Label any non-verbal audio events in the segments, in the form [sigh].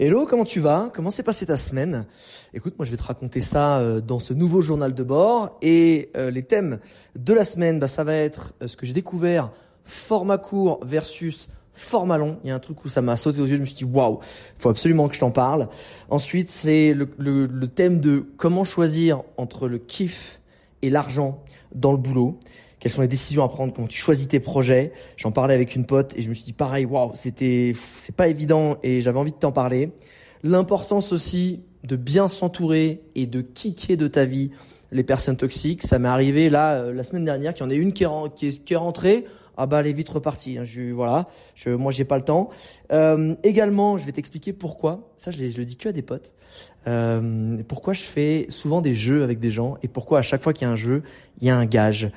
Hello, comment tu vas? Comment s'est passée ta semaine? Écoute, moi je vais te raconter ça euh, dans ce nouveau journal de bord et euh, les thèmes de la semaine, bah, ça va être euh, ce que j'ai découvert format court versus format long. Il y a un truc où ça m'a sauté aux yeux, je me suis dit waouh, faut absolument que je t'en parle. Ensuite, c'est le, le, le thème de comment choisir entre le kiff et l'argent dans le boulot quelles sont les décisions à prendre, comment tu choisis tes projets. J'en parlais avec une pote et je me suis dit pareil, waouh, c'était, c'est pas évident et j'avais envie de t'en parler. L'importance aussi de bien s'entourer et de kicker de ta vie les personnes toxiques. Ça m'est arrivé là euh, la semaine dernière qu'il y en ait une qui est, qui est, qui est rentrée ah bah est vite repartie. Hein. Je, voilà, je, moi j'ai pas le temps. Euh, également, je vais t'expliquer pourquoi. Ça, je, je, le dis que à des potes. Euh, pourquoi je fais souvent des jeux avec des gens et pourquoi à chaque fois qu'il y a un jeu, il y a un gage.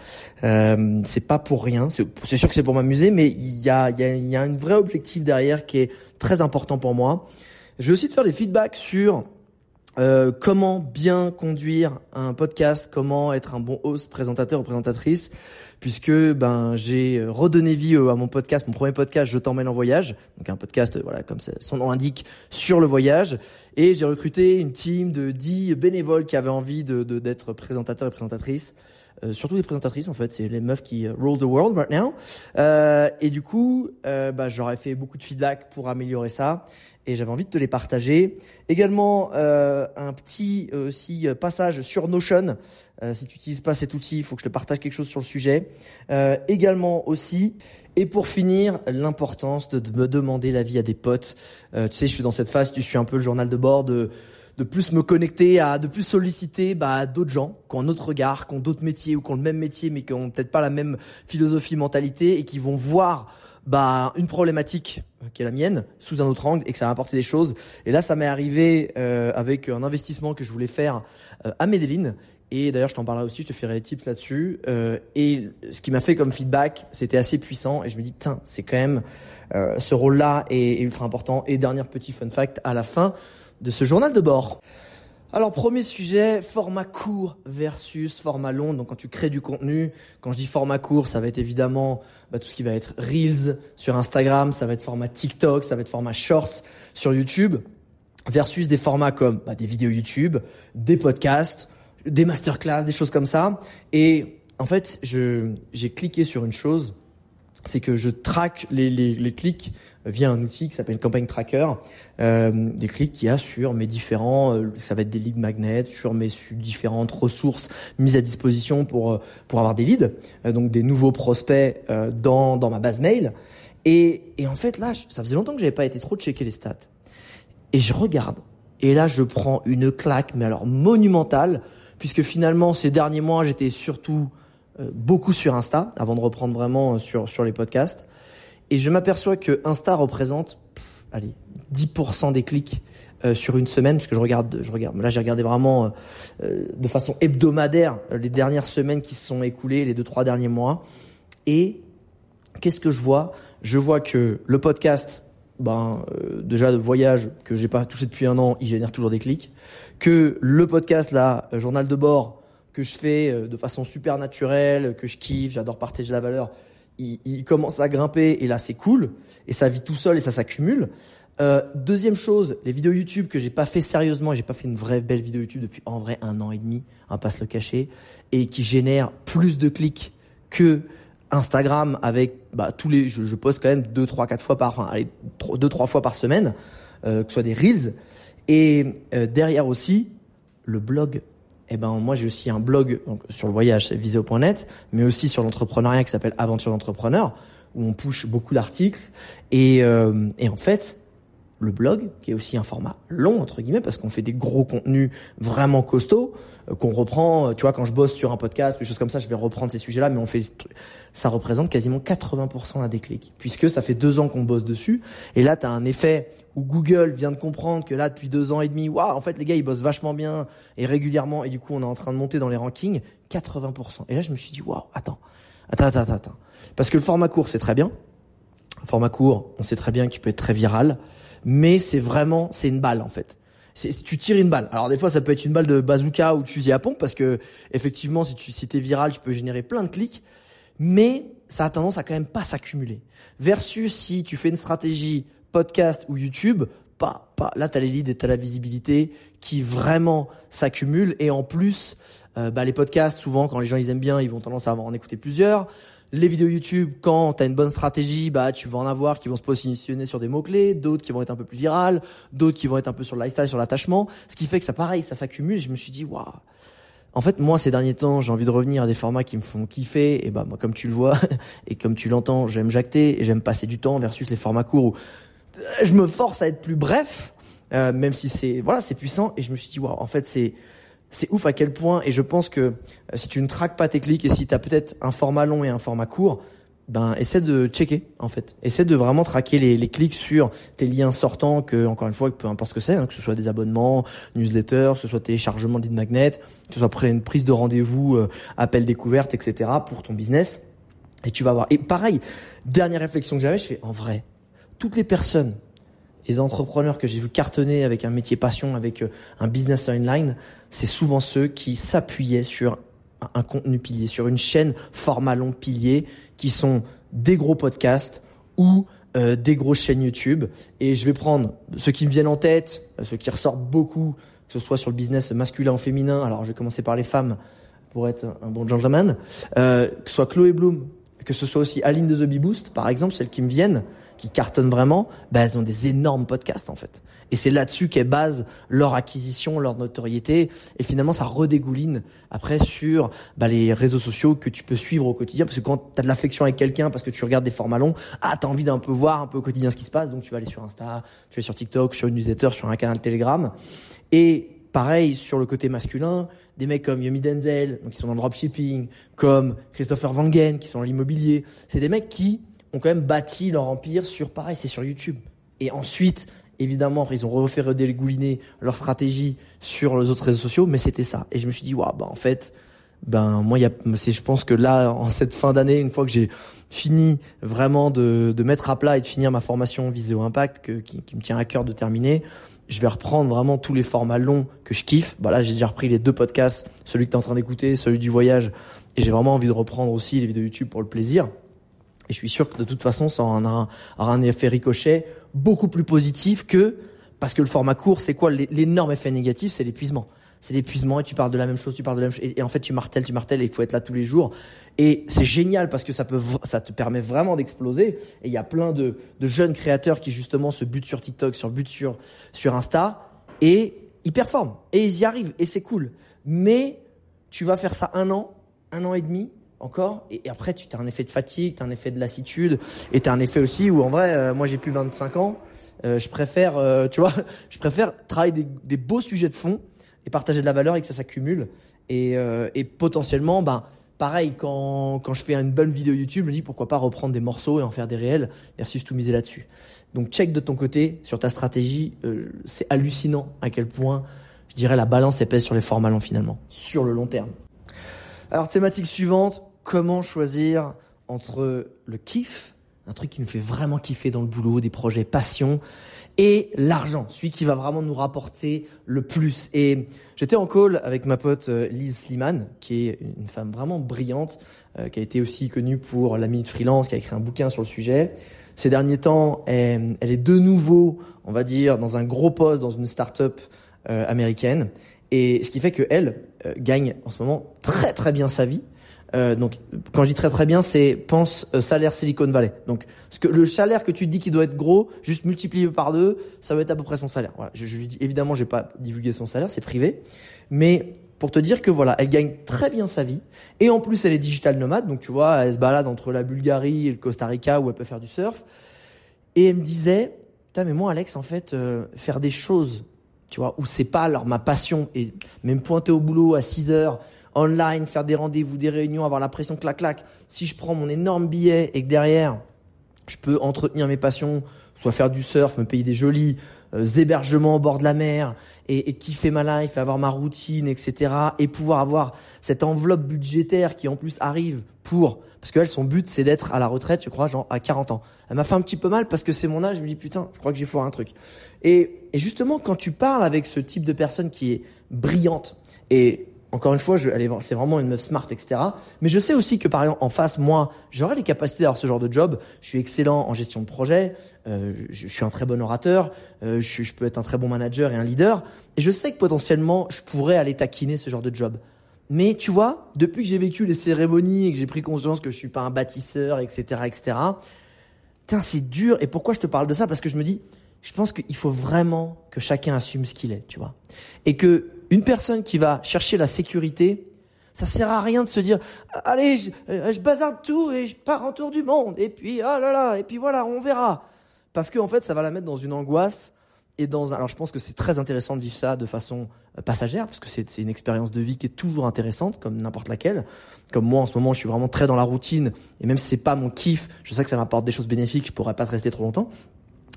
Euh, c'est pas pour rien. C'est sûr que c'est pour m'amuser, mais il y a, il y a, il y a un vrai objectif derrière qui est très important pour moi. Je vais aussi te faire des feedbacks sur euh, comment bien conduire un podcast, comment être un bon host, présentateur ou présentatrice, puisque ben j'ai redonné vie euh, à mon podcast, mon premier podcast, je t'emmène en voyage, donc un podcast euh, voilà comme son nom l'indique sur le voyage, et j'ai recruté une team de 10 bénévoles qui avaient envie de d'être présentateurs et présentatrices. Euh, surtout les présentatrices en fait, c'est les meufs qui rule the world right now. Euh, et du coup, euh, bah, j'aurais fait beaucoup de feedback pour améliorer ça et j'avais envie de te les partager. Également euh, un petit euh, aussi passage sur Notion. Euh, si tu n'utilises pas cet outil, il faut que je te partage quelque chose sur le sujet. également aussi. Et pour finir, l'importance de, de, me demander l'avis à des potes. tu sais, je suis dans cette phase, tu suis un peu le journal de bord de de plus me connecter à, de plus solliciter bah, d'autres gens qui ont un autre regard, qui ont d'autres métiers ou qui ont le même métier mais qui ont peut-être pas la même philosophie, mentalité et qui vont voir bah, une problématique qui est la mienne sous un autre angle et que ça va apporter des choses. Et là, ça m'est arrivé euh, avec un investissement que je voulais faire euh, à Medellin. Et d'ailleurs, je t'en parlerai aussi, je te ferai des tips là-dessus. Euh, et ce qui m'a fait comme feedback, c'était assez puissant. Et je me dis, putain, c'est quand même euh, ce rôle-là est, est ultra important. Et dernier petit fun fact à la fin de ce journal de bord. Alors premier sujet, format court versus format long. Donc quand tu crées du contenu, quand je dis format court, ça va être évidemment bah, tout ce qui va être Reels sur Instagram, ça va être format TikTok, ça va être format Shorts sur YouTube, versus des formats comme bah, des vidéos YouTube, des podcasts, des masterclass, des choses comme ça. Et en fait, je j'ai cliqué sur une chose c'est que je traque les, les, les, clics via un outil qui s'appelle Campaign Tracker, euh, des clics qu'il y a sur mes différents, euh, ça va être des leads magnets, sur mes différentes ressources mises à disposition pour euh, pour avoir des leads, euh, donc des nouveaux prospects dans dans ma base mail. Et, et en fait là, ça faisait longtemps que j'avais pas été trop checker les stats. Et je regarde, et là je prends une claque, mais alors monumentale, puisque finalement ces derniers mois j'étais surtout euh, beaucoup sur Insta avant de reprendre vraiment euh, sur sur les podcasts. Et je m'aperçois que Insta représente, allez, 10% des clics euh, sur une semaine, puisque je regarde, je regarde. Là, j'ai regardé vraiment de façon hebdomadaire les dernières semaines qui se sont écoulées, les deux trois derniers mois. Et qu'est-ce que je vois? Je vois que le podcast, ben déjà de voyage que j'ai pas touché depuis un an, il génère toujours des clics. Que le podcast là, journal de bord, que je fais euh, de façon super naturelle, que je kiffe, j'adore partager la valeur, il, il, commence à grimper et là c'est cool et ça vit tout seul et ça s'accumule. Euh, deuxième chose, les vidéos YouTube que j'ai pas fait sérieusement, j'ai pas fait une vraie belle vidéo YouTube depuis en vrai un an et demi, on va pas se le cacher, et qui génère plus de clics que Instagram avec bah, tous les, je, je, poste quand même deux, trois, quatre fois par, enfin, allez, deux, trois fois par semaine, euh, que ce soit des reels, et euh, derrière aussi le blog eh ben moi j'ai aussi un blog sur le voyage, c'est visio.net, mais aussi sur l'entrepreneuriat qui s'appelle Aventure d'entrepreneur, où on push beaucoup d'articles. Et, euh, et en fait, le blog, qui est aussi un format long entre guillemets, parce qu'on fait des gros contenus vraiment costauds, euh, qu'on reprend. Euh, tu vois, quand je bosse sur un podcast, des choses comme ça, je vais reprendre ces sujets-là, mais on fait, ça représente quasiment 80% à des clics, puisque ça fait deux ans qu'on bosse dessus. Et là, tu as un effet où Google vient de comprendre que là, depuis deux ans et demi, waouh, en fait, les gars, ils bossent vachement bien et régulièrement, et du coup, on est en train de monter dans les rankings, 80%. Et là, je me suis dit, waouh, attends, attends, attends, attends, parce que le format court, c'est très bien. Le format court, on sait très bien que tu peux être très viral mais c'est vraiment, c'est une balle en fait. Tu tires une balle. Alors des fois, ça peut être une balle de bazooka ou de fusil à pompe parce que effectivement, si tu si t'es viral, tu peux générer plein de clics, mais ça a tendance à quand même pas s'accumuler. Versus si tu fais une stratégie podcast ou YouTube, pas, pas. Là, t'as les leads et t'as la visibilité qui vraiment s'accumulent et en plus, euh, bah, les podcasts, souvent quand les gens ils aiment bien, ils vont tendance à en écouter plusieurs. Les vidéos YouTube, quand tu as une bonne stratégie, bah tu vas en avoir qui vont se positionner sur des mots-clés, d'autres qui vont être un peu plus virales, d'autres qui vont être un peu sur le lifestyle, sur l'attachement, ce qui fait que ça pareil, ça s'accumule, je me suis dit waouh. En fait, moi ces derniers temps, j'ai envie de revenir à des formats qui me font kiffer. Et bah moi comme tu le vois [laughs] et comme tu l'entends, j'aime jacter et j'aime passer du temps versus les formats courts où je me force à être plus bref euh, même si c'est voilà, c'est puissant. Et je me suis dit waouh, en fait c'est c'est ouf à quel point, et je pense que euh, si tu ne traques pas tes clics et si tu as peut-être un format long et un format court, ben essaie de checker en fait. Essaie de vraiment traquer les, clics sur tes liens sortants, que encore une fois, peu importe ce que c'est, hein, que ce soit des abonnements, newsletters, que ce soit téléchargement de magnet, que ce soit après une prise de rendez-vous, euh, appel découverte, etc. pour ton business. Et tu vas voir. Et pareil, dernière réflexion que j'avais, je fais en vrai, toutes les personnes les entrepreneurs que j'ai vu cartonner avec un métier passion, avec euh, un business online, c'est souvent ceux qui s'appuyaient sur un contenu pilier, sur une chaîne format long pilier, qui sont des gros podcasts ou euh, des grosses chaînes YouTube. Et je vais prendre ceux qui me viennent en tête, ceux qui ressortent beaucoup, que ce soit sur le business masculin ou féminin. Alors je vais commencer par les femmes pour être un bon gentleman. Euh, que ce soit Chloé Bloom, que ce soit aussi Aline de The Bee Boost, par exemple, celles qui me viennent qui cartonnent vraiment, bah, elles ont des énormes podcasts en fait. Et c'est là-dessus qu'elles basent leur acquisition, leur notoriété. Et finalement, ça redégouline après sur bah, les réseaux sociaux que tu peux suivre au quotidien. Parce que quand tu as de l'affection avec quelqu'un, parce que tu regardes des formats longs, ah, tu as envie d'un peu voir un peu au quotidien ce qui se passe. Donc tu vas aller sur Insta, tu vas sur TikTok, sur une newsletter, sur un canal Telegram. Et pareil, sur le côté masculin, des mecs comme Yomi Denzel, donc qui sont dans le dropshipping, comme Christopher Wangen, qui sont dans l'immobilier. C'est des mecs qui ont quand même bâti leur empire sur, pareil, c'est sur YouTube. Et ensuite, évidemment, ils ont refait redégouliner leur stratégie sur les autres réseaux sociaux, mais c'était ça. Et je me suis dit, waouh, bah, en fait, ben, moi, y a, je pense que là, en cette fin d'année, une fois que j'ai fini vraiment de, de mettre à plat et de finir ma formation Viséo Impact, que, qui, qui me tient à cœur de terminer, je vais reprendre vraiment tous les formats longs que je kiffe. Bah là, j'ai déjà repris les deux podcasts, celui que tu es en train d'écouter, celui du voyage, et j'ai vraiment envie de reprendre aussi les vidéos YouTube pour le plaisir. Et je suis sûr que de toute façon, ça aura un, effet ricochet beaucoup plus positif que parce que le format court, c'est quoi l'énorme effet négatif C'est l'épuisement. C'est l'épuisement et tu parles de la même chose, tu parles de la même chose et, en fait tu martèles, tu martèles et il faut être là tous les jours. Et c'est génial parce que ça peut, ça te permet vraiment d'exploser. Et il y a plein de, de jeunes créateurs qui justement se butent sur TikTok, sur butent sur sur Insta et ils performent et ils y arrivent et c'est cool. Mais tu vas faire ça un an, un an et demi encore. Et, après, tu as un effet de fatigue, tu as un effet de lassitude, et tu as un effet aussi où en vrai, euh, moi j'ai plus 25 ans, euh, je préfère, euh, tu vois, [laughs] je préfère travailler des, des, beaux sujets de fond et partager de la valeur et que ça s'accumule. Et, et potentiellement, ben, pareil, quand, quand je fais une bonne vidéo YouTube, je me dis pourquoi pas reprendre des morceaux et en faire des réels versus tout miser là-dessus. Donc check de ton côté sur ta stratégie, c'est hallucinant à quel point, je dirais, la balance est pèse sur les formats longs finalement, sur le long terme. Alors thématique suivante, comment choisir entre le kiff, un truc qui nous fait vraiment kiffer dans le boulot, des projets passion, et l'argent, celui qui va vraiment nous rapporter le plus. Et j'étais en call avec ma pote euh, Lise Sliman, qui est une femme vraiment brillante, euh, qui a été aussi connue pour la Minute Freelance, qui a écrit un bouquin sur le sujet. Ces derniers temps, elle, est de nouveau, on va dire, dans un gros poste dans une start-up euh, américaine. Et ce qui fait que elle gagne en ce moment très très bien sa vie. Euh, donc, quand je dis très très bien, c'est pense euh, salaire Silicon Valley. Donc, ce que le salaire que tu dis qui doit être gros, juste multiplié par deux, ça va être à peu près son salaire. Voilà. Je, je dis évidemment, j'ai pas divulgué son salaire, c'est privé, mais pour te dire que voilà, elle gagne très bien sa vie et en plus elle est digital nomade, donc tu vois, elle se balade entre la Bulgarie et le Costa Rica où elle peut faire du surf. Et elle me disait, putain, mais moi, Alex, en fait, euh, faire des choses, tu vois, où c'est pas alors ma passion, et même pointer au boulot à 6 heures, online, faire des rendez-vous, des réunions, avoir la pression clac-clac. Si je prends mon énorme billet et que derrière, je peux entretenir mes passions, soit faire du surf, me payer des jolis euh, hébergements au bord de la mer et, et kiffer ma life, avoir ma routine, etc. Et pouvoir avoir cette enveloppe budgétaire qui en plus arrive pour parce qu'elle son but c'est d'être à la retraite, je crois, genre à 40 ans. Elle m'a fait un petit peu mal parce que c'est mon âge. Je me dis putain, je crois que j'ai foiré un truc. Et, et justement, quand tu parles avec ce type de personne qui est brillante et encore une fois, je, c'est vraiment une meuf smart, etc. Mais je sais aussi que par exemple en face, moi, j'aurais les capacités d'avoir ce genre de job. Je suis excellent en gestion de projet. Euh, je, suis un très bon orateur. Euh, je, je, peux être un très bon manager et un leader. Et je sais que potentiellement, je pourrais aller taquiner ce genre de job. Mais tu vois, depuis que j'ai vécu les cérémonies et que j'ai pris conscience que je suis pas un bâtisseur, etc., etc. Tiens, c'est dur. Et pourquoi je te parle de ça? Parce que je me dis, je pense qu'il faut vraiment que chacun assume ce qu'il est, tu vois, et que une personne qui va chercher la sécurité, ça sert à rien de se dire allez, je, euh, je bazarde tout et je pars en tour du monde et puis ah là là et puis voilà, on verra. Parce qu'en en fait, ça va la mettre dans une angoisse et dans un. Alors, je pense que c'est très intéressant de vivre ça de façon euh, passagère parce que c'est une expérience de vie qui est toujours intéressante comme n'importe laquelle. Comme moi en ce moment, je suis vraiment très dans la routine et même si c'est pas mon kiff, je sais que ça m'apporte des choses bénéfiques, je pourrais pas te rester trop longtemps.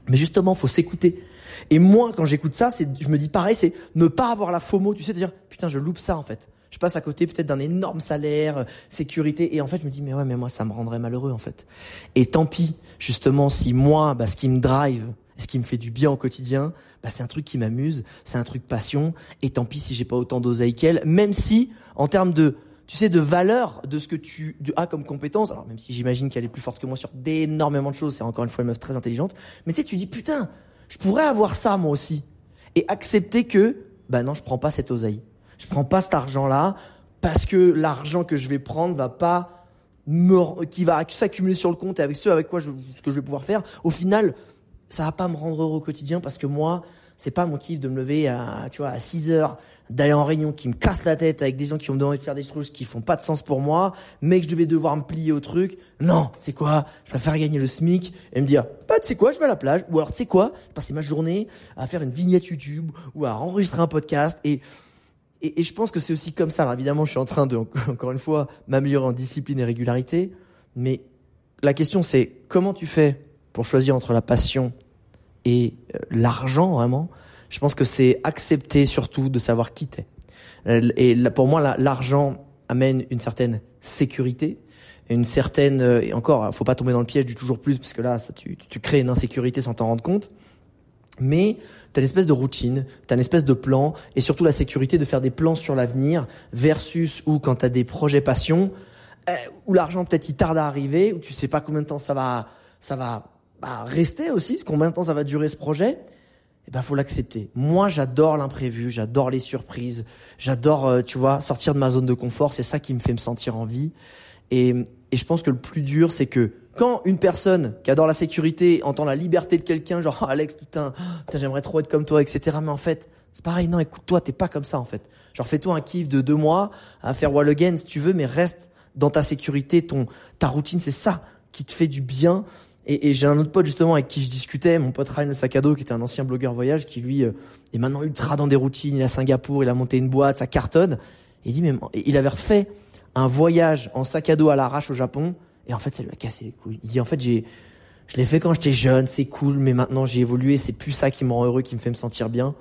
Mais justement, faut s'écouter. Et moi, quand j'écoute ça, c'est, je me dis pareil, c'est ne pas avoir la FOMO, tu sais, de dire, putain, je loupe ça, en fait. Je passe à côté peut-être d'un énorme salaire, euh, sécurité, et en fait, je me dis, mais ouais, mais moi, ça me rendrait malheureux, en fait. Et tant pis, justement, si moi, bah, ce qui me drive, ce qui me fait du bien au quotidien, bah, c'est un truc qui m'amuse, c'est un truc passion, et tant pis si j'ai pas autant d'oseille qu'elle, même si, en termes de, tu sais, de valeur de ce que tu as comme compétence. Alors même si j'imagine qu'elle est plus forte que moi sur d'énormément de choses, c'est encore une fois une meuf très intelligente. Mais tu sais, tu dis putain, je pourrais avoir ça moi aussi et accepter que, bah non, je prends pas cette oseille, je prends pas cet argent-là parce que l'argent que je vais prendre va pas me, qui va s'accumuler sur le compte et avec ce avec quoi je, ce que je vais pouvoir faire, au final, ça va pas me rendre heureux au quotidien parce que moi, c'est pas mon kiff de me lever à, tu vois, à 6 heures, d'aller en réunion qui me casse la tête avec des gens qui ont envie de faire des trucs qui font pas de sens pour moi, mais que je devais devoir me plier au truc. Non, c'est quoi Je vais faire gagner le SMIC et me dire, bah tu sais quoi, je vais à la plage. Ou alors tu sais quoi, passer ma journée à faire une vignette YouTube ou à enregistrer un podcast et et, je pense que c'est aussi comme ça. Alors évidemment, je suis en train de, [laughs] encore une fois, m'améliorer en discipline et régularité. Mais la question, c'est comment tu fais pour choisir entre la passion et euh, l'argent, vraiment je pense que c'est accepter surtout de savoir qui t'es. Euh, et pour moi, l'argent amène une certaine sécurité, une certaine euh, et encore, faut pas tomber dans le piège du toujours plus parce que là, ça, tu, tu crées une insécurité sans t'en rendre compte. Mais tu as une espèce de routine, tu as une espèce de plan et surtout la sécurité de faire des plans sur l'avenir versus où quand tu as des projets passion où l'argent peut-être il tarde à arriver, où tu sais pas combien de temps ça va ça va bah, rester aussi, combien de temps ça va durer ce projet? Eh ben faut l'accepter. Moi, j'adore l'imprévu, j'adore les surprises, j'adore, euh, tu vois, sortir de ma zone de confort. C'est ça qui me fait me sentir en vie. Et, et je pense que le plus dur, c'est que quand une personne qui adore la sécurité entend la liberté de quelqu'un, genre oh, Alex, putain, putain j'aimerais trop être comme toi, etc. Mais en fait, c'est pareil. Non, écoute-toi, t'es pas comme ça en fait. Genre fais-toi un kiff de deux mois à faire wall again si tu veux, mais reste dans ta sécurité, ton ta routine, c'est ça qui te fait du bien. Et, et j'ai un autre pote justement avec qui je discutais, mon pote Ryan Sakado, qui était un ancien blogueur voyage, qui lui euh, est maintenant ultra dans des routines. Il est à Singapour, il a monté une boîte, ça cartonne. il dit mais il avait refait un voyage en sac à dos à l'arrache au Japon, et en fait ça lui a cassé les couilles. Il dit en fait j'ai je l'ai fait quand j'étais jeune, c'est cool, mais maintenant j'ai évolué, c'est plus ça qui me rend heureux, qui me fait me sentir bien.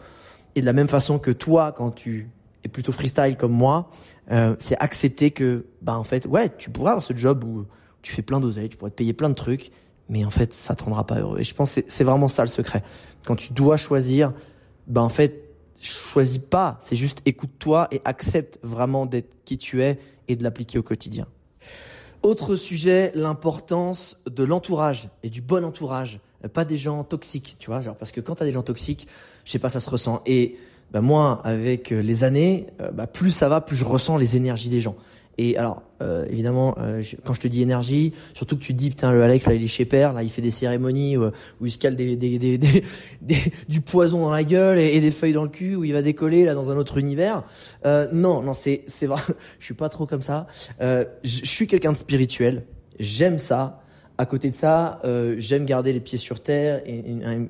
Et de la même façon que toi, quand tu es plutôt freestyle comme moi, euh, c'est accepter que, bah en fait, ouais, tu pourrais avoir ce job où tu fais plein d'oseilles, tu pourrais te payer plein de trucs, mais en fait, ça te rendra pas heureux. Et je pense que c'est vraiment ça le secret. Quand tu dois choisir, ben en fait, choisis pas, c'est juste écoute-toi et accepte vraiment d'être qui tu es et de l'appliquer au quotidien. Autre sujet, l'importance de l'entourage et du bon entourage, pas des gens toxiques, tu vois, genre parce que quand tu as des gens toxiques, je sais pas, ça se ressent. Et ben moi, avec les années, euh, bah, plus ça va, plus je ressens les énergies des gens. Et alors, euh, évidemment, euh, quand je te dis énergie, surtout que tu dis, putain, le Alex, là, il est chez Père, là, il fait des cérémonies où, où il se cale des, des, des, des, du poison dans la gueule et, des feuilles dans le cul, où il va décoller, là, dans un autre univers. Euh, non, non, c'est, c'est vrai, [laughs] je suis pas trop comme ça. Euh, je suis quelqu'un de spirituel, j'aime ça. À côté de ça, euh, j'aime garder les pieds sur terre et une,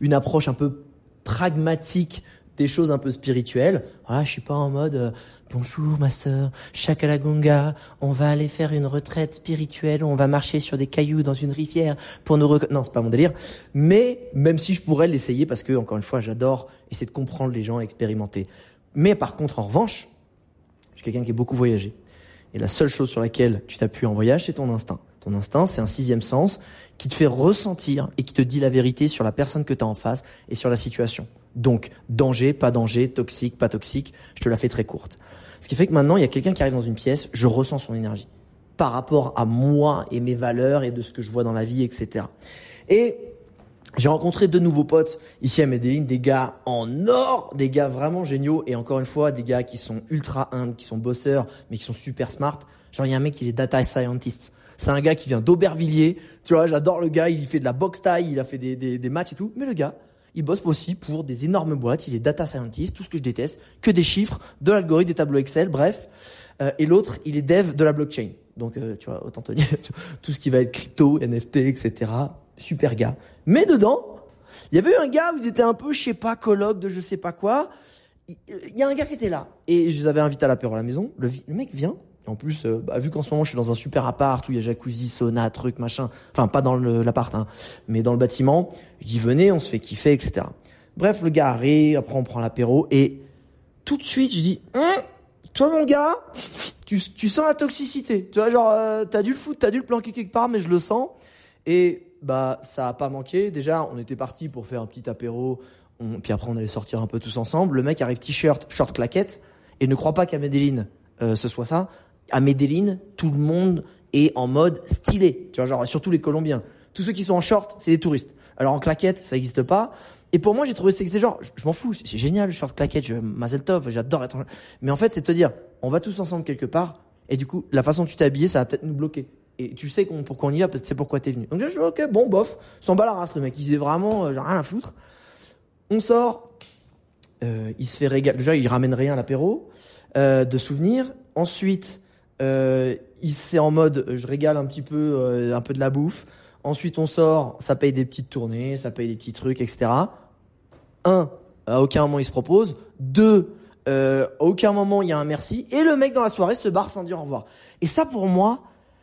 une approche un peu pragmatique des choses un peu spirituelles. Voilà, je suis pas en mode euh, bonjour ma sœur, Shakalagunga, on va aller faire une retraite spirituelle, on va marcher sur des cailloux dans une rivière pour nous rec... non, c'est pas mon délire. Mais même si je pourrais l'essayer parce que encore une fois, j'adore essayer de comprendre les gens, expérimenter. Mais par contre, en revanche, je suis quelqu'un qui est beaucoup voyagé. Et la seule chose sur laquelle tu t'appuies en voyage, c'est ton instinct. Ton instinct, c'est un sixième sens qui te fait ressentir et qui te dit la vérité sur la personne que tu as en face et sur la situation. Donc, danger, pas danger, toxique, pas toxique, je te la fais très courte. Ce qui fait que maintenant, il y a quelqu'un qui arrive dans une pièce, je ressens son énergie par rapport à moi et mes valeurs et de ce que je vois dans la vie, etc. Et j'ai rencontré de nouveaux potes ici à Medellin, des gars en or, des gars vraiment géniaux et encore une fois, des gars qui sont ultra humbles, qui sont bosseurs, mais qui sont super smart. Genre, il y a un mec qui est data scientist. C'est un gars qui vient d'Aubervilliers. Tu vois, j'adore le gars. Il fait de la boxe taille, il a fait des, des, des matchs et tout. Mais le gars, il bosse aussi pour des énormes boîtes. Il est data scientist, tout ce que je déteste, que des chiffres, de l'algorithme, des tableaux Excel, bref. Euh, et l'autre, il est dev de la blockchain. Donc, euh, tu vois, autant te dire, tout ce qui va être crypto, NFT, etc. Super gars. Mais dedans, il y avait un gars, vous étiez un peu, je sais pas, colloque de je sais pas quoi. Il y a un gars qui était là. Et je les avais invités à l'apéro à la maison. Le mec vient, en plus, euh, bah, vu qu'en ce moment je suis dans un super appart où il y a jacuzzi, sauna, truc, machin. Enfin, pas dans l'appart, hein, mais dans le bâtiment. Je dis venez, on se fait kiffer, etc. Bref, le gars arrive, après on prend l'apéro et tout de suite je dis, hein, toi mon gars, tu, sens la toxicité. Tu vois, genre euh, t'as dû le foutre, t'as dû le planquer quelque part, mais je le sens. Et bah ça a pas manqué. Déjà, on était parti pour faire un petit apéro. puis après on allait sortir un peu tous ensemble. Le mec arrive t-shirt, short claquette et ne croit pas qu'à Medellin euh, ce soit ça à Medellin, tout le monde est en mode stylé. Tu vois, genre, surtout les Colombiens. Tous ceux qui sont en short, c'est des touristes. Alors en claquette, ça n'existe pas. Et pour moi, j'ai trouvé c'était genre, je, m'en fous, c'est génial, short claquette, je, Mazel Tov, j'adore être. Mais en fait, c'est te dire, on va tous ensemble quelque part, et du coup, la façon dont tu t'es habillé, ça va peut-être nous bloquer. Et tu sais pourquoi on y va, parce que c'est pourquoi t'es venu. Donc je dis, ok, bon, bof, s'en bat la race, le mec, il disait vraiment, euh, genre rien à foutre. On sort, euh, il se fait régaler, déjà, il ramène rien à l'apéro, euh, de souvenirs. Ensuite, euh, il c'est en mode je régale un petit peu euh, un peu de la bouffe. Ensuite on sort, ça paye des petites tournées, ça paye des petits trucs, etc. Un, à aucun moment il se propose. Deux, euh, à aucun moment il y a un merci. Et le mec dans la soirée se barre sans dire au revoir. Et ça pour moi,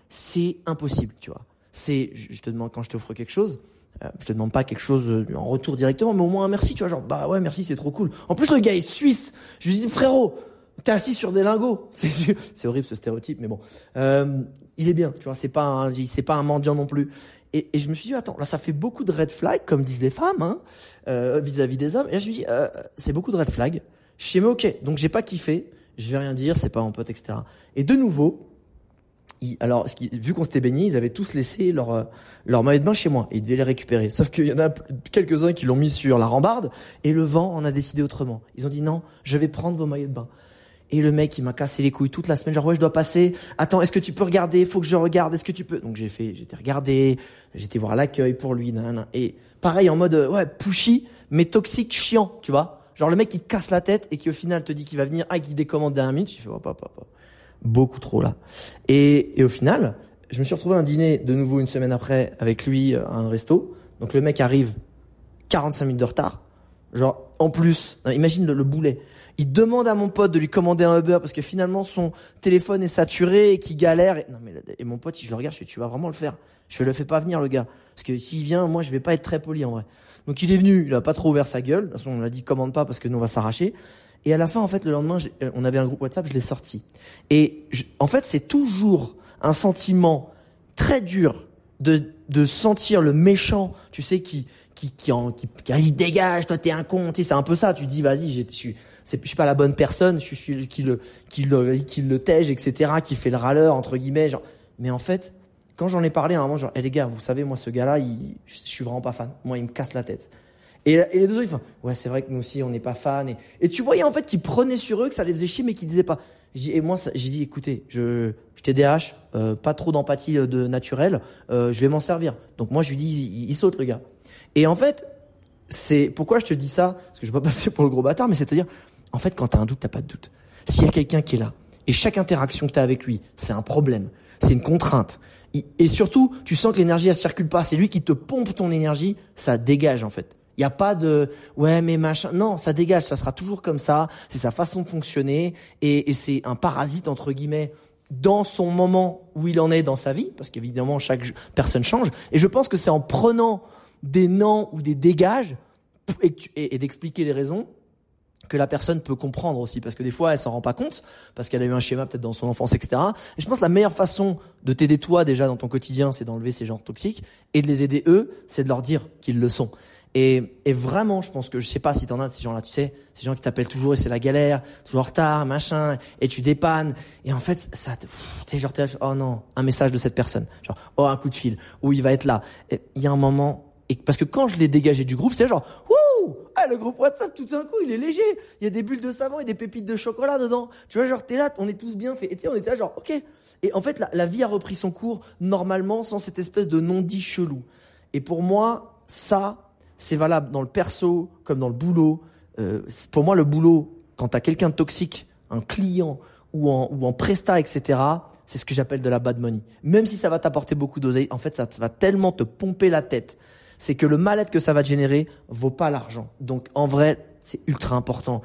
c'est impossible, tu vois. C'est, je te demande quand je t'offre quelque chose, euh, je te demande pas quelque chose euh, en retour directement, mais au moins un merci, tu vois, genre bah ouais merci, c'est trop cool. En plus le gars est suisse. Je lui dis frérot, T'es assis sur des lingots. [laughs] C'est horrible ce stéréotype, mais bon. Euh, il est bien, tu vois. C'est pas un, c'est pas un mendiant non plus. Et, et, je me suis dit attends, là ça fait beaucoup de red flags comme disent les femmes, hein, euh, vis-à-vis des hommes. Et là, je me dit euh, c'est beaucoup de red flags. Je suis ok, donc j'ai pas kiffé. Je vais rien dire, c'est pas mon pote, etc. Et de nouveau, alors ce qui, vu qu'on s'était baigné, ils avaient tous laissé leur euh, leur maillot de bain chez moi. Et ils devaient les récupérer. Sauf qu'il y en a quelques uns qui l'ont mis sur la rambarde et le vent en a décidé autrement. Ils ont dit non, je vais prendre vos maillots de bain. Et le mec, il m'a cassé les couilles toute la semaine. Genre, ouais, je dois passer. Attends, est-ce que tu peux regarder? Faut que je regarde. Est-ce que tu peux? Donc, j'ai fait, j'étais regardé. J'étais voir l'accueil pour lui. Et pareil, en mode, ouais, pushy, mais toxique, chiant, tu vois. Genre, le mec, il te casse la tête et qui, au final, te dit qu'il va venir, ah, qui décommande dernière minute. J'ai fait, oh, papa, papa. Beaucoup trop, là. Et, et au final, je me suis retrouvé à un dîner de nouveau une semaine après avec lui euh, à un resto. Donc, le mec arrive 45 minutes de retard. Genre, en plus, imagine le, le boulet il demande à mon pote de lui commander un Uber parce que finalement son téléphone est saturé et qu'il galère. Et, non mais et mon pote, je le regarde, je fais tu vas vraiment le faire. Je le fais pas venir le gars parce que s'il vient, moi je vais pas être très poli en vrai. Donc il est venu, il a pas trop ouvert sa gueule. De toute façon, on a dit commande pas parce que nous on va s'arracher. Et à la fin, en fait, le lendemain, euh, on avait un groupe WhatsApp, je l'ai sorti. Et en fait, c'est toujours un sentiment très dur de de sentir le méchant, tu sais, qui qui qui en qui, qui, dégage, toi t'es un con, tu sais, c'est un peu ça. Tu dis vas-y, je suis c'est je suis pas la bonne personne, je suis celui qui le qui le qui le tège, etc., qui fait le râleur entre guillemets. Genre. Mais en fait, quand j'en ai parlé à un moment, genre, hey, les gars, vous savez, moi ce gars-là, il, je suis vraiment pas fan. Moi, il me casse la tête. Et, les deux autres, ils font, ouais, c'est vrai que nous aussi, on n'est pas fan. Et, et tu voyais en fait qu'ils prenaient sur eux, que ça les faisait chier, mais qu'ils disaient pas. Et moi, j'ai dit, écoutez, je, je TDAH, euh, pas trop d'empathie euh, de naturel, euh, je vais m'en servir. Donc moi, je lui dis, il, il, saute le gars. Et en fait, c'est pourquoi je te dis ça, parce que je vais pas [laughs] passer pour le gros bâtard, mais c'est à dire, en fait, quand tu as un doute, t'as pas de doute. S'il y a quelqu'un qui est là, et chaque interaction que tu as avec lui, c'est un problème, c'est une contrainte, et surtout, tu sens que l'énergie elle circule pas. C'est lui qui te pompe ton énergie, ça dégage en fait. Il n'y a pas de ouais mais machin. Non, ça dégage. Ça sera toujours comme ça. C'est sa façon de fonctionner et, c'est un parasite entre guillemets dans son moment où il en est dans sa vie, parce qu'évidemment chaque personne change. Et je pense que c'est en prenant des noms ou des dégages et, et d'expliquer les raisons que la personne peut comprendre aussi, parce que des fois elle s'en rend pas compte, parce qu'elle a eu un schéma peut-être dans son enfance, etc. Et je pense que la meilleure façon de t'aider toi déjà dans ton quotidien, c'est d'enlever ces genres toxiques, et de les aider eux, c'est de leur dire qu'ils le sont. Et, et vraiment, je pense que je sais pas si t'en as de ces gens-là, tu sais, ces gens qui t'appellent toujours et c'est la galère, toujours en retard, machin, et tu dépannes. Et en fait, ça, tu sais, genre, oh non, un message de cette personne, genre, oh un coup de fil, ou il va être là. Il y a un moment, et parce que quand je l'ai dégagé du groupe, c'est genre, le groupe WhatsApp, tout d'un coup, il est léger. Il y a des bulles de savon et des pépites de chocolat dedans. Tu vois, genre, t'es là, on est tous bien faits. Et tu sais, on était là, genre, ok. Et en fait, la, vie a repris son cours normalement sans cette espèce de non-dit chelou. Et pour moi, ça, c'est valable dans le perso comme dans le boulot. Euh, pour moi, le boulot, quand t'as quelqu'un de toxique, un client ou en, ou en presta, etc., c'est ce que j'appelle de la bad money. Même si ça va t'apporter beaucoup d'oseille, en fait, ça va tellement te pomper la tête c'est que le mal-être que ça va générer vaut pas l'argent. Donc en vrai, c'est ultra important.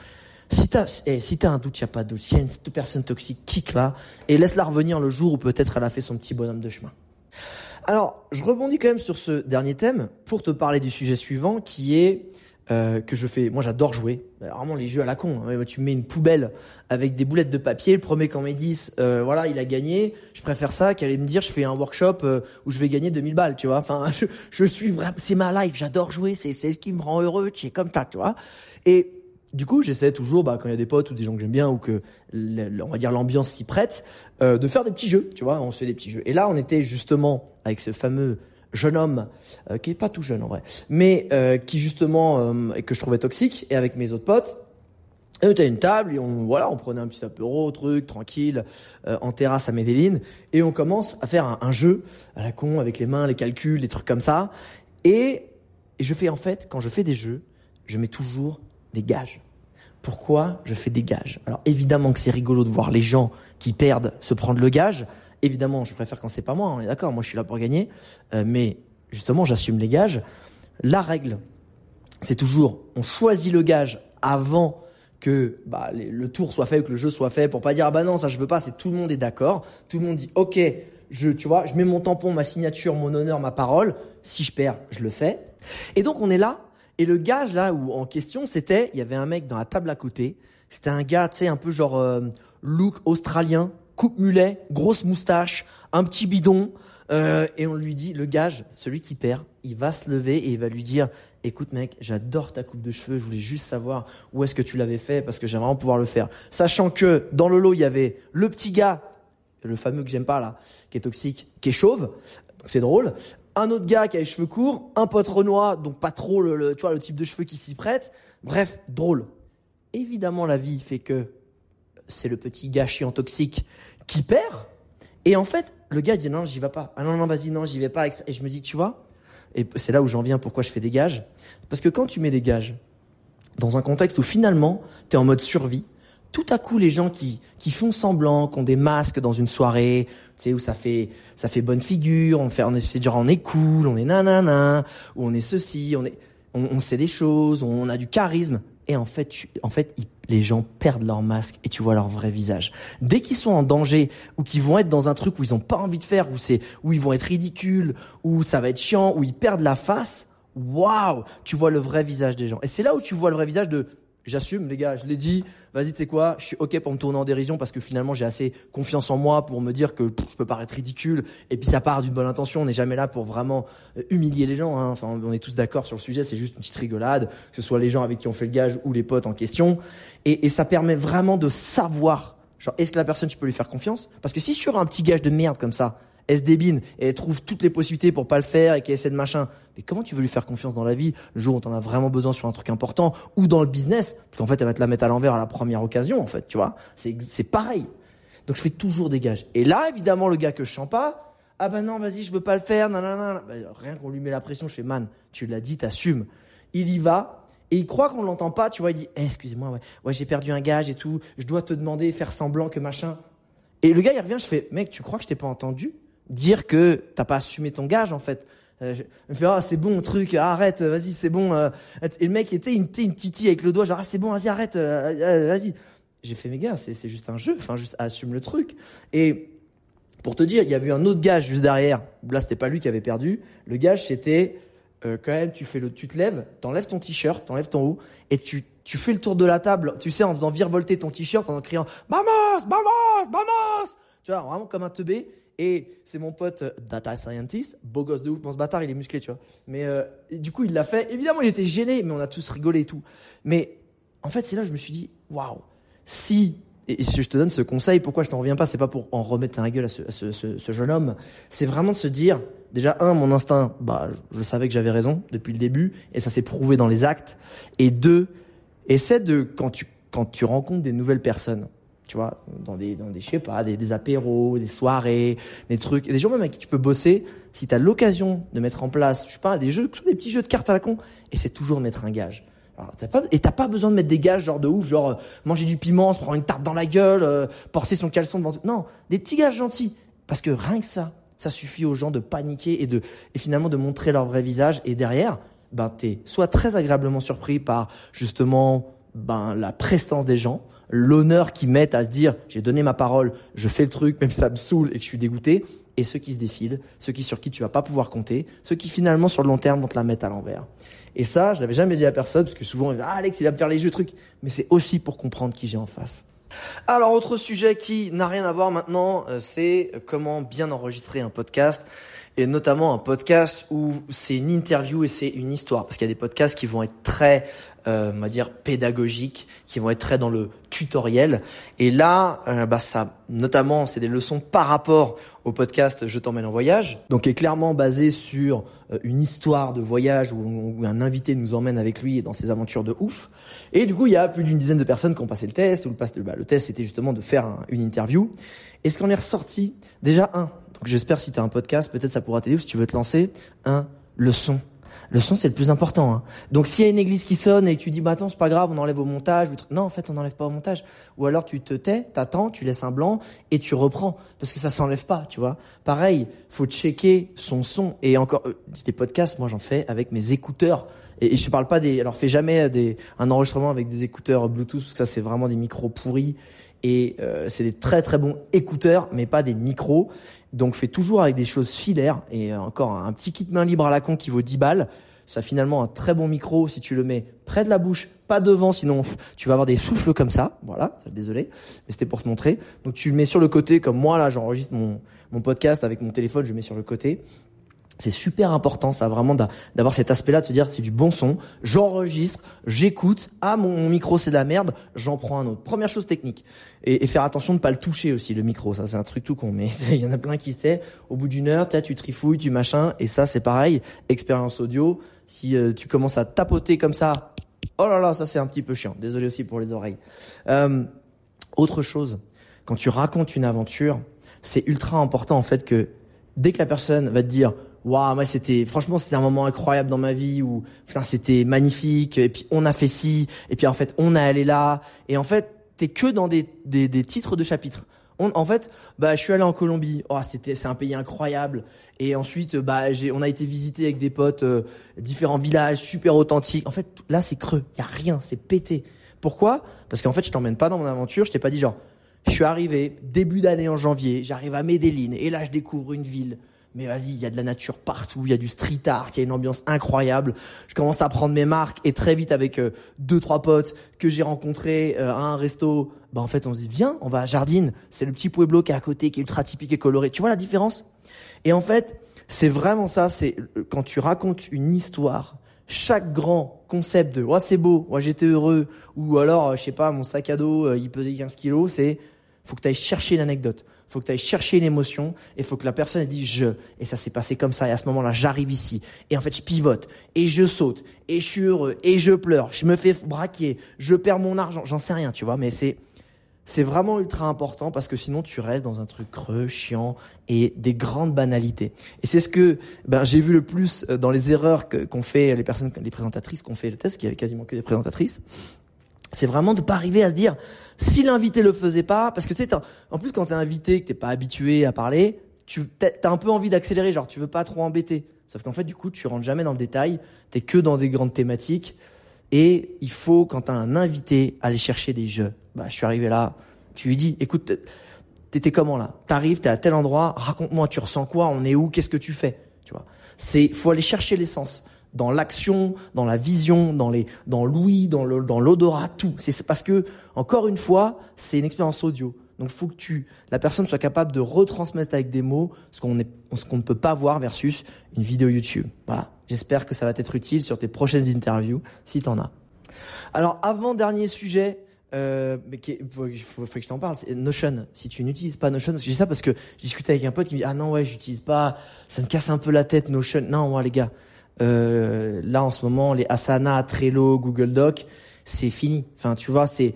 Si t'as, eh, si t'as un doute, y a pas de doute. Si y a une personne toxique, kick là et laisse-la revenir le jour où peut-être elle a fait son petit bonhomme de chemin. Alors, je rebondis quand même sur ce dernier thème pour te parler du sujet suivant qui est euh, que je fais. Moi, j'adore jouer. Vraiment les jeux à la con. Hein. Tu mets une poubelle avec des boulettes de papier. Le premier quand met 10, euh, voilà, il a gagné. Je préfère ça qu'aller me dire je fais un workshop euh, où je vais gagner 2000 balles, tu vois. Enfin, [laughs] je, suis vraiment, c'est ma life. J'adore jouer. C'est c'est ce qui me rend heureux. Es comme ça, tu vois. Et du coup, j'essaie toujours, bah, quand il y a des potes ou des gens que j'aime bien ou que, on va dire, l'ambiance s'y prête, euh, de faire des petits jeux, tu vois. On se fait des petits jeux. Et là, on était justement avec ce fameux jeune homme euh, qui est pas tout jeune en vrai, mais euh, qui justement euh, et que je trouvais toxique et avec mes autres potes. Et on était à une table et on voilà, on prenait un petit apéro, truc tranquille en terrasse à Medellin et on commence à faire un, jeu à la con avec les mains, les calculs, les trucs comme ça. Et, et je fais en fait quand je fais des jeux, je mets toujours des gages. Pourquoi je fais des gages? Alors évidemment que c'est rigolo de voir les gens qui perdent se prendre le gage, Évidemment, je préfère quand c'est pas moi, on est d'accord, moi je suis là pour gagner, euh, mais justement, j'assume les gages. La règle, c'est toujours, on choisit le gage avant que bah, le tour soit fait que le jeu soit fait pour pas dire ah bah non ça je veux pas. C'est tout le monde est d'accord. Tout le monde dit ok je tu vois je mets mon tampon ma signature mon honneur ma parole. Si je perds je le fais. Et donc on est là. Et le gage là où en question c'était il y avait un mec dans la table à côté. C'était un gars tu sais un peu genre euh, look australien coupe mulet, grosse moustache, un petit bidon, euh, et on lui dit, le gage, celui qui perd, il va se lever et il va lui dire, écoute mec, j'adore ta coupe de cheveux, je voulais juste savoir où est-ce que tu l'avais fait parce que j'aimerais vraiment pouvoir le faire. Sachant que dans le lot, il y avait le petit gars, le fameux que j'aime pas là, qui est toxique, qui est chauve, c'est drôle. Un autre gars qui a les cheveux courts, un pote renois, donc pas trop le, tu vois, le type de cheveux qui s'y prête. Bref, drôle. Évidemment, la vie fait que c'est le petit gars chiant toxique qui perd. Et en fait, le gars dit non, j'y vais pas. Ah non, non, vas-y, non, j'y vais pas. Et je me dis, tu vois, et c'est là où j'en viens pourquoi je fais des gages. Parce que quand tu mets des gages, dans un contexte où finalement, tu es en mode survie, tout à coup, les gens qui, qui font semblant, qui ont des masques dans une soirée, tu sais, où ça fait, ça fait bonne figure, on fait, on est, genre, on est cool, on est nanana, ou on est ceci, on est, on sait des choses, on a du charisme. Et en fait, en fait, les gens perdent leur masque et tu vois leur vrai visage. Dès qu'ils sont en danger ou qu'ils vont être dans un truc où ils ont pas envie de faire, où c'est où ils vont être ridicules, où ça va être chiant, où ils perdent la face, waouh, tu vois le vrai visage des gens. Et c'est là où tu vois le vrai visage de j'assume les gars, je l'ai dit, vas-y, tu sais quoi, je suis ok pour me tourner en dérision parce que finalement j'ai assez confiance en moi pour me dire que je peux paraître ridicule. Et puis ça part d'une bonne intention, on n'est jamais là pour vraiment euh, humilier les gens, hein. enfin on est tous d'accord sur le sujet, c'est juste une petite rigolade, que ce soit les gens avec qui on fait le gage ou les potes en question, et, ça permet vraiment de savoir, genre est-ce que la personne tu peux lui faire confiance? Parce que si sur un petit gage de merde comme ça, elle se débine et trouve toutes les possibilités pour pas le faire et qu'elle essaie de machin. Mais comment tu veux lui faire confiance dans la vie le jour où t'en as vraiment besoin sur un truc important ou dans le business? Parce qu'en fait, elle va te la mettre à l'envers à la première occasion, en fait, tu vois. C'est, pareil. Donc je fais toujours des gages. Et là, évidemment, le gars que je sens pas, ah ben non, vas-y, je veux pas le faire, non, non. rien qu'on lui met la pression, je fais, man, tu l'as dit, t'assumes. Il y va, et il croit qu'on l'entend pas, tu vois, il dit, eh, excusez-moi, ouais, ouais, j'ai perdu un gage et tout, je dois te demander, faire semblant que machin. Et le gars, il revient, je fais, mec, tu crois que je t'ai pas entendu? Dire que t'as pas assumé ton gage en fait. Euh, je me fais ah c'est bon truc arrête vas-y c'est bon euh. et le mec était une une titi avec le doigt genre ah c'est bon vas-y arrête euh, vas-y. J'ai fait mes gars c'est juste un jeu enfin juste assume le truc. Et pour te dire il y avait un autre gage juste derrière. Là c'était pas lui qui avait perdu. Le gage c'était euh, quand même tu fais le tu te lèves t'enlèves ton t-shirt t'enlèves ton haut et tu tu fais le tour de la table tu sais en faisant virevolter ton t-shirt en criant vamos vamos vamos! Tu vois vraiment comme un teubé et c'est mon pote euh, data scientist, beau gosse de ouf, bon ce bâtard il est musclé, tu vois. Mais euh, du coup il l'a fait. Évidemment il était gêné, mais on a tous rigolé et tout. Mais en fait c'est là que je me suis dit, waouh, si et si je te donne ce conseil, pourquoi je t'en reviens pas, c'est pas pour en remettre la gueule à ce, ce, jeune homme, c'est vraiment de se dire, déjà un, mon instinct, bah je savais que j'avais raison depuis le début, et ça s'est prouvé dans les actes. Et deux, essaie de quand tu quand tu rencontres des nouvelles personnes, tu vois, dans des, dans des, je sais pas, des, des apéros, des soirées, des trucs, des gens même avec qui tu peux bosser, si tu as l'occasion de mettre en place, je sais pas, des jeux, des petits jeux de cartes à la con, et c'est toujours mettre un gage. Alors, t'as pas, et t'as pas besoin de mettre des gages genre de ouf, genre euh, manger du piment, se prendre une tarte dans la gueule, euh, porter son caleçon devant. Non, des petits gages gentils, parce que rien que ça, ça suffit aux gens de paniquer et de et finalement de montrer leur vrai visage. Et derrière, ben t'es soit très agréablement surpris par justement ben la prestance des gens, l'honneur qu'ils mettent à se dire j'ai donné ma parole, je fais le truc, même ça me saoule et que je suis dégoûté, et ceux qui se défilent, ceux qui sur qui tu vas pas pouvoir compter, ceux qui finalement sur le long terme vont te la mettre à l'envers. Et ça, je l'avais jamais dit à personne parce que souvent, ah, Alex, il va me faire les jeux trucs, mais c'est aussi pour comprendre qui j'ai en face. Alors, autre sujet qui n'a rien à voir maintenant, euh, c'est comment bien enregistrer un podcast et notamment un podcast où c'est une interview et c'est une histoire. Parce qu'il y a des podcasts qui vont être très euh, on va dire pédagogiques qui vont être très dans le tutoriel. Et là euh, bah ça notamment c'est des leçons par rapport au podcast Je t'emmène en voyage. Donc est clairement basé sur euh, une histoire de voyage où, un invité nous emmène avec lui dans ses aventures de ouf. Et du coup il y a plus d'une dizaine de personnes qui ont passé le test où le, bah, le test c'était justement de faire une interview. Et ce qu'on est ressorti déjà un donc j'espère si tu as un podcast, peut-être ça pourra t'aider si tu veux te lancer. Un, le son. Le son, c'est le plus important. Hein. Donc s'il y a une église qui sonne et tu dis, bah attends, c'est pas grave, on enlève au montage. Non, en fait, on n'enlève pas au montage. Ou alors tu te tais, t'attends, tu laisses un blanc et tu reprends. Parce que ça s'enlève pas, tu vois. Pareil, faut checker son son. Et encore, euh, des podcasts, moi j'en fais avec mes écouteurs. Et, je parle pas des... Alors fais jamais des, un enregistrement avec des écouteurs Bluetooth, parce que ça c'est vraiment des micros pourris et euh, c'est des très très bons écouteurs, mais pas des micros. Donc fais toujours avec des choses filaires et euh, encore un petit kit main libre à la con qui vaut 10 balles. Ça finalement un très bon micro si tu le mets près de la bouche, pas devant, sinon tu vas avoir des souffles comme ça. Voilà, désolé, mais c'était pour te montrer. Donc tu le mets sur le côté, comme moi là, j'enregistre mon, mon podcast avec mon téléphone, je le mets sur le côté. C'est super important, ça vraiment d'avoir cet aspect-là, de se dire c'est du bon son, j'enregistre, j'écoute, ah mon, micro c'est de la merde, j'en prends un autre. Première chose technique. Et, faire attention de pas le toucher aussi, le micro, ça c'est un truc tout con, mais [laughs] il y en a plein qui sait, au bout d'une heure, tu trifouilles, tu machin, et ça c'est pareil, expérience audio, si euh, tu commences à tapoter comme ça, oh là là, ça c'est un petit peu chiant, désolé aussi pour les oreilles. Euh, autre chose, quand tu racontes une aventure, c'est ultra important en fait que dès que la personne va te dire waouh moi c'était franchement c'était un moment incroyable dans ma vie où putain c'était magnifique. Et puis on a fait ci. Et puis en fait on a allé là. Et en fait t'es que dans des, des, des titres de chapitres. On, en fait bah je suis allé en Colombie. Oh c'était c'est un pays incroyable. Et ensuite bah j'ai on a été visiter avec des potes euh, différents villages super authentiques. En fait là c'est creux. Y a rien. C'est pété. Pourquoi? Parce qu'en fait je t'emmène pas dans mon aventure. Je t'ai pas dit genre je suis arrivé début d'année en janvier. J'arrive à Medellin et là je découvre une ville mais vas-y, il y a de la nature partout, il y a du street art, il y a une ambiance incroyable. Je commence à prendre mes marques et très vite avec euh, deux trois potes que j'ai rencontrés euh, à un resto, bah en fait on se dit viens, on va à Jardine, c'est le petit pueblo qui est à côté, qui est ultra typique et coloré. Tu vois la différence? Et en fait, c'est vraiment ça, c'est euh, quand tu racontes une histoire, chaque grand concept de ouais c'est beau, ouais j'étais heureux ou alors je sais pas mon sac à dos il pesait 15 kilos, c'est faut que tu ailles chercher l'anecdote faut que tu ailles chercher une émotion et faut que la personne dit je. Et ça s'est passé comme ça et à ce moment-là j'arrive ici. Et en fait je pivote et je saute et je suis heureux et je pleure, je me fais braquer, je perds mon argent, j'en sais rien, tu vois, mais c'est c'est vraiment ultra important parce que sinon tu restes dans un truc creux, chiant et des grandes banalités. Et c'est ce que ben j'ai vu le plus euh, dans les erreurs qu'ont fait les personnes, les présentatrices qu'on fait le test, qui avait quasiment que des présentatrices. C'est vraiment de pas arriver à se dire si l'invité le faisait pas parce que tu sais en plus quand t'es invité que t'es pas habitué à parler tu as un peu envie d'accélérer, genre tu veux pas trop embêter. Sauf qu'en fait, du coup, tu rentres jamais dans le détail, t'es que dans des grandes thématiques. Et il faut, quand t'as un invité, aller chercher des jeux. Bah, je suis arrivé là, tu lui dis, écoute, t'étais comment là? T'arrives, t'es à tel endroit, raconte-moi, tu ressens quoi On est où Qu'est-ce que tu fais? Tu vois? C'est, faut aller chercher l'essence dans l'action, dans la vision, dans les, dans l'ouïe, dans le, dans l'odorat, tout. C'est parce que, encore une fois, c'est une expérience audio. Donc, faut que tu, la personne soit capable de retransmettre avec des mots ce qu'on est, qu'on ne peut pas voir versus une vidéo YouTube. Voilà. J'espère que ça va t'être utile sur tes prochaines interviews, si t'en as. Alors, avant dernier sujet, euh, mais il faut, faut, que je t'en parle, c'est Notion. Si tu n'utilises pas Notion, dis ça parce que j'ai discuté avec un pote qui me dit ah non ouais j'utilise pas, ça me casse un peu la tête Notion. Non ouais, les gars, euh, là en ce moment les Asana, Trello, Google Doc, c'est fini. Enfin tu vois c'est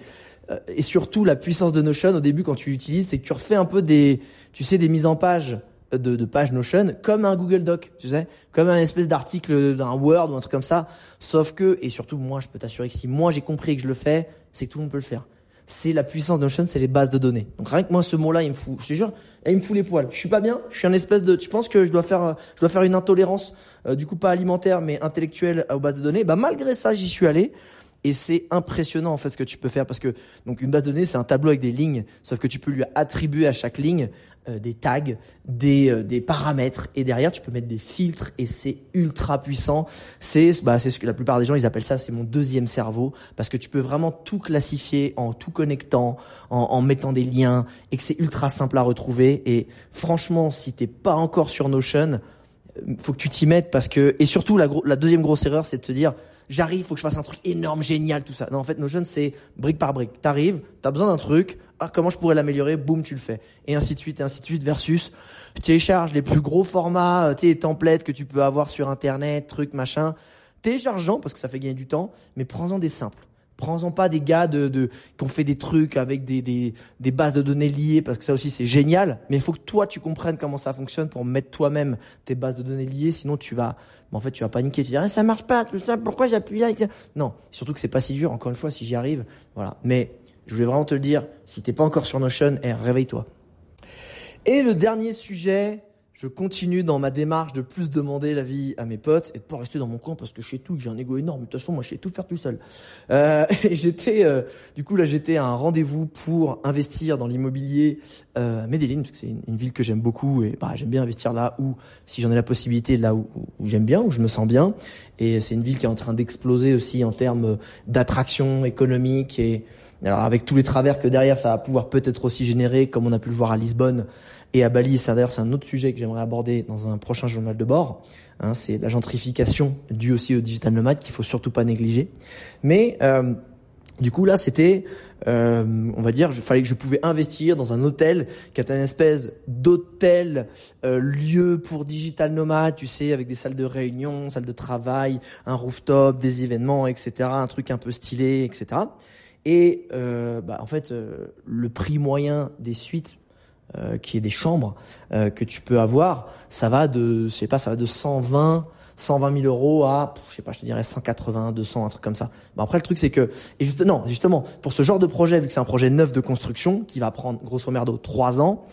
et surtout la puissance de Notion au début quand tu l'utilises, c'est que tu refais un peu des, tu sais, des mises en page de, de page Notion comme un Google Doc, tu sais, comme un espèce d'article d'un Word ou un truc comme ça. Sauf que, et surtout moi, je peux t'assurer que si moi j'ai compris que je le fais, c'est que tout le monde peut le faire. C'est la puissance de Notion, c'est les bases de données. Donc rien que moi, ce mot-là, il me fout, je te jure, il me fout les poils. Je suis pas bien, je suis un espèce de, tu penses que je dois faire, je dois faire une intolérance, euh, du coup pas alimentaire mais intellectuelle aux bases de données. Bah malgré ça, j'y suis allé. Et c'est impressionnant en fait ce que tu peux faire parce que donc une base de données c'est un tableau avec des lignes, sauf que tu peux lui attribuer à chaque ligne euh, des tags, des, euh, des paramètres et derrière tu peux mettre des filtres et c'est ultra puissant. C'est bah c'est ce que la plupart des gens ils appellent ça c'est mon deuxième cerveau parce que tu peux vraiment tout classifier en tout connectant, en, en mettant des liens et que c'est ultra simple à retrouver et franchement si t'es pas encore sur Notion, euh, faut que tu t'y mettes parce que et surtout la, la deuxième grosse erreur c'est de te dire j'arrive, faut que je fasse un truc énorme, génial, tout ça. Non, en fait, Notion, c'est brique par brique. T'arrives, t'as besoin d'un truc, ah, comment je pourrais l'améliorer, boum, tu le fais. Et ainsi de suite, et ainsi de suite, versus, je télécharge les plus gros formats, euh, tu sais, templates que tu peux avoir sur Internet, trucs, machin. Téléchargeant, parce que ça fait gagner du temps, mais prends-en des simples. Prends-en pas des gars de, de, qui ont fait des trucs avec des, des, des bases de données liées, parce que ça aussi c'est génial. Mais il faut que toi tu comprennes comment ça fonctionne pour mettre toi-même tes bases de données liées. Sinon tu vas, en fait tu vas paniquer. Tu vas dire ah, ça marche pas, tout ça. Pourquoi j'appuie là Non, surtout que c'est pas si dur. Encore une fois, si j'y arrive, voilà. Mais je voulais vraiment te le dire. Si t'es pas encore sur Notion, eh, réveille-toi. Et le dernier sujet, je continue dans ma démarche de plus demander l'avis à mes potes et de pas rester dans mon coin parce que je sais tout, j'ai un ego énorme. De toute façon, moi, je sais tout faire tout seul. Euh, [laughs] et j'étais, euh, du coup, là, j'étais à un rendez-vous pour investir dans l'immobilier euh, à Medellin parce que c'est une, ville que j'aime beaucoup et bah, j'aime bien investir là où, si j'en ai la possibilité, là où, où j'aime bien, où je me sens bien. Et c'est une ville qui est en train d'exploser aussi en termes d'attraction économique et alors avec tous les travers que derrière ça va pouvoir peut-être aussi générer, comme on a pu le voir à Lisbonne et à Bali, ça d'ailleurs c'est un autre sujet que j'aimerais aborder dans un prochain journal de bord. Hein, c'est la gentrification due aussi au digital nomade qu'il faut surtout pas négliger. Mais euh, du coup là c'était, euh, on va dire, il fallait que je pouvais investir dans un hôtel qui est une espèce d'hôtel euh, lieu pour digital nomade, tu sais, avec des salles de réunion, salles de travail, un rooftop, des événements, etc. Un truc un peu stylé, etc. Et euh, bah, en fait, euh, le prix moyen des suites euh, qui est des chambres euh, que tu peux avoir, ça va de, je sais pas, ça va de 120, 120 000 euros à, je sais pas, je te dirais 180, 200, un truc comme ça. Bon, après, le truc c'est que, et juste, non, justement, pour ce genre de projet, vu que c'est un projet neuf de construction qui va prendre grosso merdo trois ans,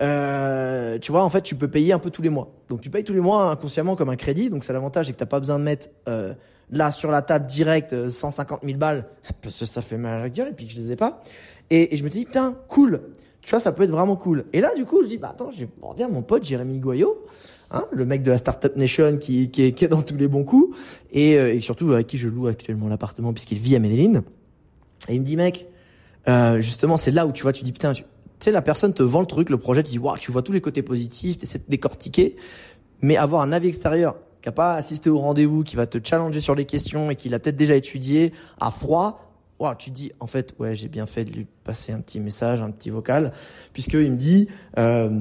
euh, tu vois, en fait, tu peux payer un peu tous les mois. Donc, tu payes tous les mois inconsciemment comme un crédit. Donc, c'est l'avantage, c'est que t'as pas besoin de mettre euh, là sur la table direct 150 000 balles [laughs] parce que ça fait mal à la gueule et puis que je les ai pas. Et, et je me dis putain, cool tu vois, ça peut être vraiment cool. Et là, du coup, je dis, bah attends, j'ai demandé à mon pote Jérémy Goyot, hein, le mec de la Startup Nation qui, qui, est, qui est dans tous les bons coups, et, euh, et surtout avec qui je loue actuellement l'appartement puisqu'il vit à Medellin. Et il me dit, mec, euh, justement, c'est là où tu vois, tu dis, putain, tu sais, la personne te vend le truc, le projet, tu dis, waouh, tu vois tous les côtés positifs, tu essaies de décortiquer, mais avoir un avis extérieur qui a pas assisté au rendez-vous, qui va te challenger sur les questions et qui l'a peut-être déjà étudié à froid, wow, tu dis en fait ouais j'ai bien fait de lui passer un petit message, un petit vocal, puisque il me dit euh,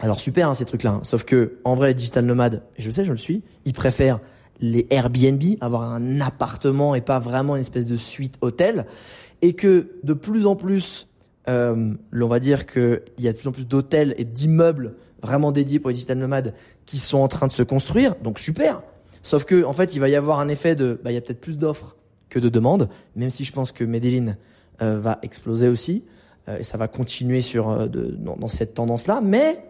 alors super hein, ces trucs-là, hein, sauf que en vrai les digital nomades, je sais je le suis, ils préfèrent les Airbnb, avoir un appartement et pas vraiment une espèce de suite hôtel, et que de plus en plus, euh, on va dire qu'il y a de plus en plus d'hôtels et d'immeubles vraiment dédiés pour les digital nomades qui sont en train de se construire, donc super. Sauf que en fait, il va y avoir un effet de, bah, il y a peut-être plus d'offres que de demandes, même si je pense que Medellin euh, va exploser aussi, euh, et ça va continuer sur euh, de, dans, cette tendance-là, mais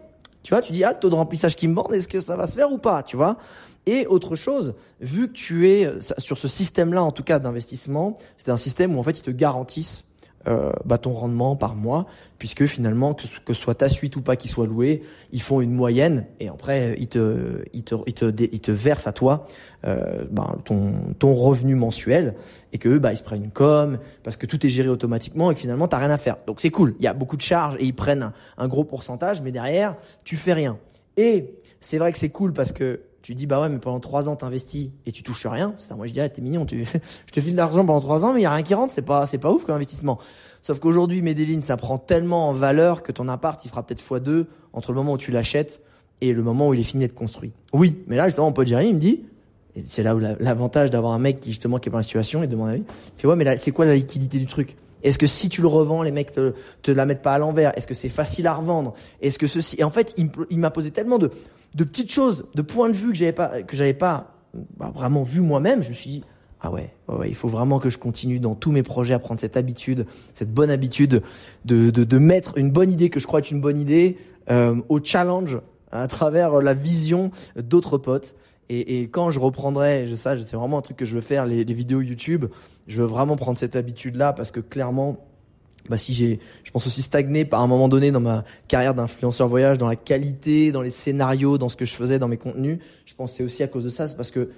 Tu vois, tu dis, ah, le taux de remplissage qui me borde, est-ce que ça va se faire ou pas, tu vois? Et autre chose, vu que tu es sur ce système-là, en tout cas d'investissement, c'est un système où en fait ils te garantissent euh, bah, ton rendement par mois, puisque finalement que, que soit ta suite ou pas qui soit louée, ils font une moyenne et après ils te ils te ils te, ils te versent à toi euh, bah, ton ton revenu mensuel et que eux bah ils se prennent une com parce que tout est géré automatiquement et que finalement t'as rien à faire. Donc c'est cool. Il y a beaucoup de charges et ils prennent un, un gros pourcentage, mais derrière tu fais rien. Et c'est vrai que c'est cool parce que tu dis bah ouais mais pendant trois ans t'investis et tu touches rien. Ça moi je dirais t'es mignon tu [laughs] je te file de l'argent pendant trois ans mais il y a rien qui rentre. C'est pas c'est pas ouf comme investissement. Sauf qu'aujourd'hui Medellin ça prend tellement en valeur que ton appart il fera peut-être fois deux entre le moment où tu l'achètes et le moment où il est fini d'être construit. Oui mais là justement mon pote Jerry il me dit et c'est là où l'avantage d'avoir un mec qui justement qui est dans la situation et de mon avis il fait ouais mais c'est quoi la liquidité du truc? Est-ce que si tu le revends, les mecs te, te la mettent pas à l'envers? Est-ce que c'est facile à revendre? Est-ce que ceci? En fait, il, m'a posé tellement de, petites choses, de points de vue que j'avais pas que j'avais pas bah, vraiment vu moi-même. Je me suis dit ah ouais, ouais, il faut vraiment que je continue dans tous mes projets à prendre cette habitude, cette bonne habitude de, de, de mettre une bonne idée que je crois être une bonne idée euh, au challenge à travers la vision d'autres potes. Et, et, quand je reprendrai, je sais, c'est vraiment un truc que je veux faire, les, vidéos YouTube, je veux vraiment prendre cette habitude-là parce que clairement, bah si j'ai, je pense aussi stagné par un moment donné dans ma carrière d'influenceur voyage, dans la qualité, dans les scénarios, dans ce que je faisais, dans mes contenus. Je pense c'est aussi à cause de ça, c'est parce que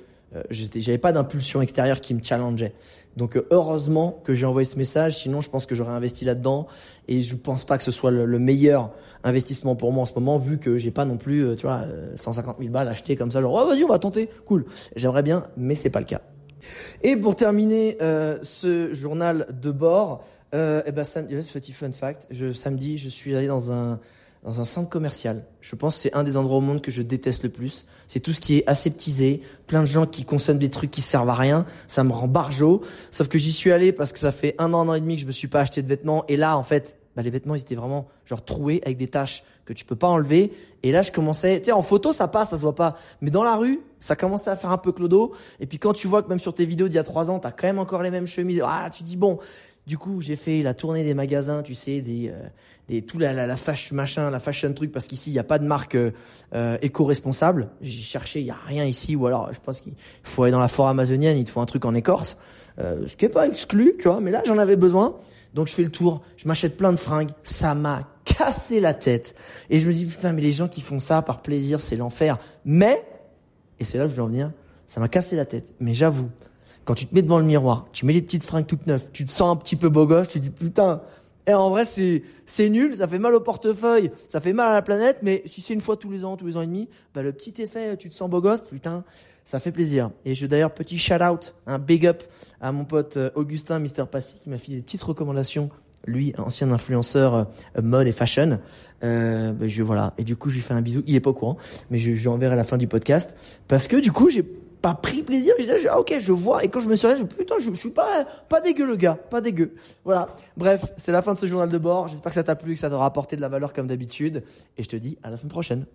j'avais pas d'impulsion extérieure qui me challengeait. Donc euh, heureusement que j'ai envoyé ce message, sinon je pense que j'aurais investi là-dedans et je pense pas que ce soit le, meilleur investissement pour moi en ce moment vu que j'ai pas non plus, euh, tu vois, 150 000 balles achetées comme ça, genre oh, vas-y on va tenter, cool. J'aimerais bien, mais c'est pas le cas. Et pour terminer euh, ce journal de bord, euh, eh ben, samedi, petit fun fact, je, samedi, je suis allé dans un, dans un centre commercial. Je pense que c'est un des endroits au monde que je déteste le plus. C'est tout ce qui est aseptisé, plein de gens qui consomment des trucs qui servent à rien. Ça me rend barjot. Sauf que j'y suis allé parce que ça fait un an, un an et demi que je me suis pas acheté de vêtements. Et là, en fait, bah, les vêtements, ils étaient vraiment genre troués avec des taches que tu peux pas enlever. Et là, je commençais, tu en photo, ça passe, ça se voit pas. Mais dans la rue, ça commençait à faire un peu clodo. Et puis quand tu vois que même sur tes vidéos d'il y a trois ans, t'as quand même encore les mêmes chemises, ah, tu dis bon. Du coup, j'ai fait la tournée des magasins, tu sais, des, euh, des tout la, la, la fashion machin, la fashion truc, parce qu'ici il n'y a pas de marque euh, euh, éco-responsable. J'ai cherché, il y a rien ici, ou alors je pense qu'il faut aller dans la forêt amazonienne, il te faut un truc en écorce, euh, ce qui est pas exclu, tu vois. Mais là, j'en avais besoin. Donc je fais le tour, je m'achète plein de fringues, ça m'a cassé la tête. Et je me dis, putain, mais les gens qui font ça par plaisir, c'est l'enfer. Mais, et c'est là que je veux en venir, ça m'a cassé la tête. Mais j'avoue, quand tu te mets devant le miroir, tu mets des petites fringues toutes neuves, tu te sens un petit peu beau gosse, tu te dis, putain, et en vrai, c'est, c'est nul, ça fait mal au portefeuille, ça fait mal à la planète, mais si c'est une fois tous les ans, tous les ans et demi, bah, le petit effet, tu te sens beau gosse, putain, ça fait plaisir. Et je d'ailleurs petit shout out, un big up à mon pote euh, Augustin Mister Passy qui m'a fait des petites recommandations. Lui, ancien influenceur euh, mode et fashion. Euh, bah, je voilà. Et du coup, je lui fais un bisou. Il est pas au courant, mais je, je lui enverrai à la fin du podcast parce que du coup, j'ai pas pris plaisir. J'ai dit, ah, ok, je vois. Et quand je me suis réveillé, je putain, je, je, suis pas, pas dégueu le gars, pas dégueu. Voilà. Bref, c'est la fin de ce journal de bord. J'espère que ça t'a plu, que ça t'aura apporté de la valeur comme d'habitude. Et je te dis à la semaine prochaine.